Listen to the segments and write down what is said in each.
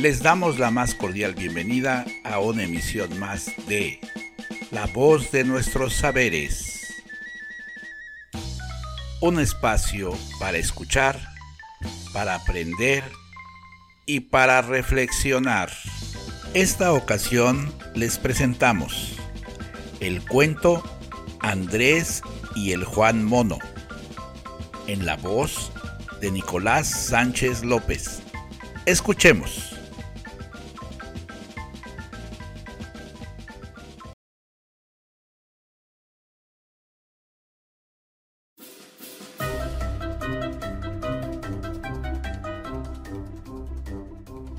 Les damos la más cordial bienvenida a una emisión más de La voz de nuestros saberes. Un espacio para escuchar, para aprender y para reflexionar. Esta ocasión les presentamos el cuento Andrés y el Juan Mono, en la voz de Nicolás Sánchez López. Escuchemos.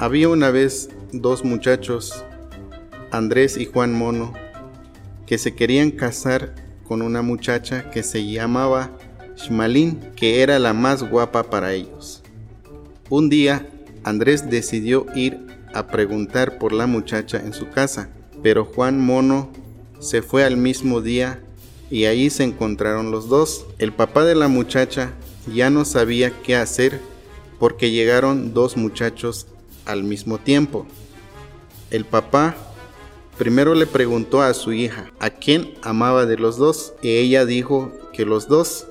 Había una vez dos muchachos, Andrés y Juan Mono, que se querían casar con una muchacha que se llamaba Shmalin, que era la más guapa para ellos. Un día, Andrés decidió ir a preguntar por la muchacha en su casa, pero Juan Mono se fue al mismo día y ahí se encontraron los dos. El papá de la muchacha ya no sabía qué hacer porque llegaron dos muchachos al mismo tiempo. El papá primero le preguntó a su hija a quién amaba de los dos y ella dijo que los dos.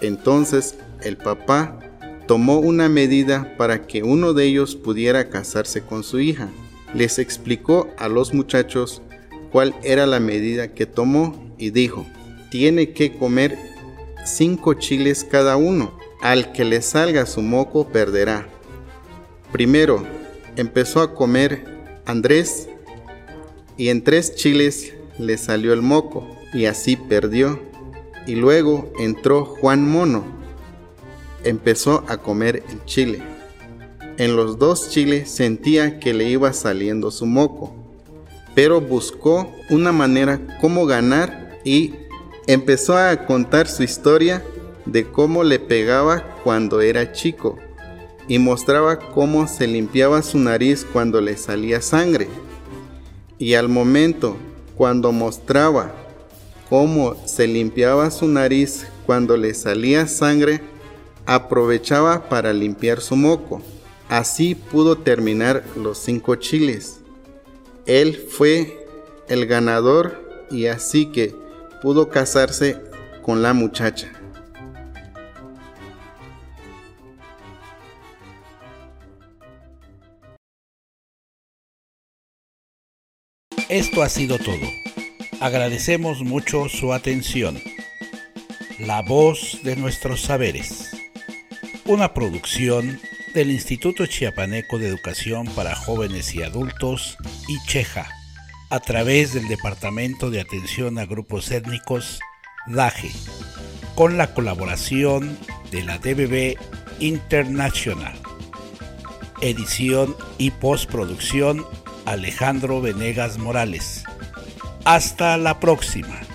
Entonces el papá tomó una medida para que uno de ellos pudiera casarse con su hija. Les explicó a los muchachos cuál era la medida que tomó y dijo, tiene que comer cinco chiles cada uno. Al que le salga su moco perderá. Primero empezó a comer Andrés y en tres chiles le salió el moco y así perdió. Y luego entró Juan Mono. Empezó a comer el chile. En los dos chiles sentía que le iba saliendo su moco, pero buscó una manera cómo ganar y empezó a contar su historia de cómo le pegaba cuando era chico y mostraba cómo se limpiaba su nariz cuando le salía sangre. Y al momento, cuando mostraba cómo se limpiaba su nariz cuando le salía sangre, aprovechaba para limpiar su moco. Así pudo terminar los cinco chiles. Él fue el ganador y así que pudo casarse con la muchacha. Esto ha sido todo. Agradecemos mucho su atención. La voz de nuestros saberes. Una producción del Instituto Chiapaneco de Educación para Jóvenes y Adultos, ICHEJA, a través del Departamento de Atención a Grupos Étnicos, DAGE, con la colaboración de la DBB International. Edición y postproducción Alejandro Venegas Morales. Hasta la próxima.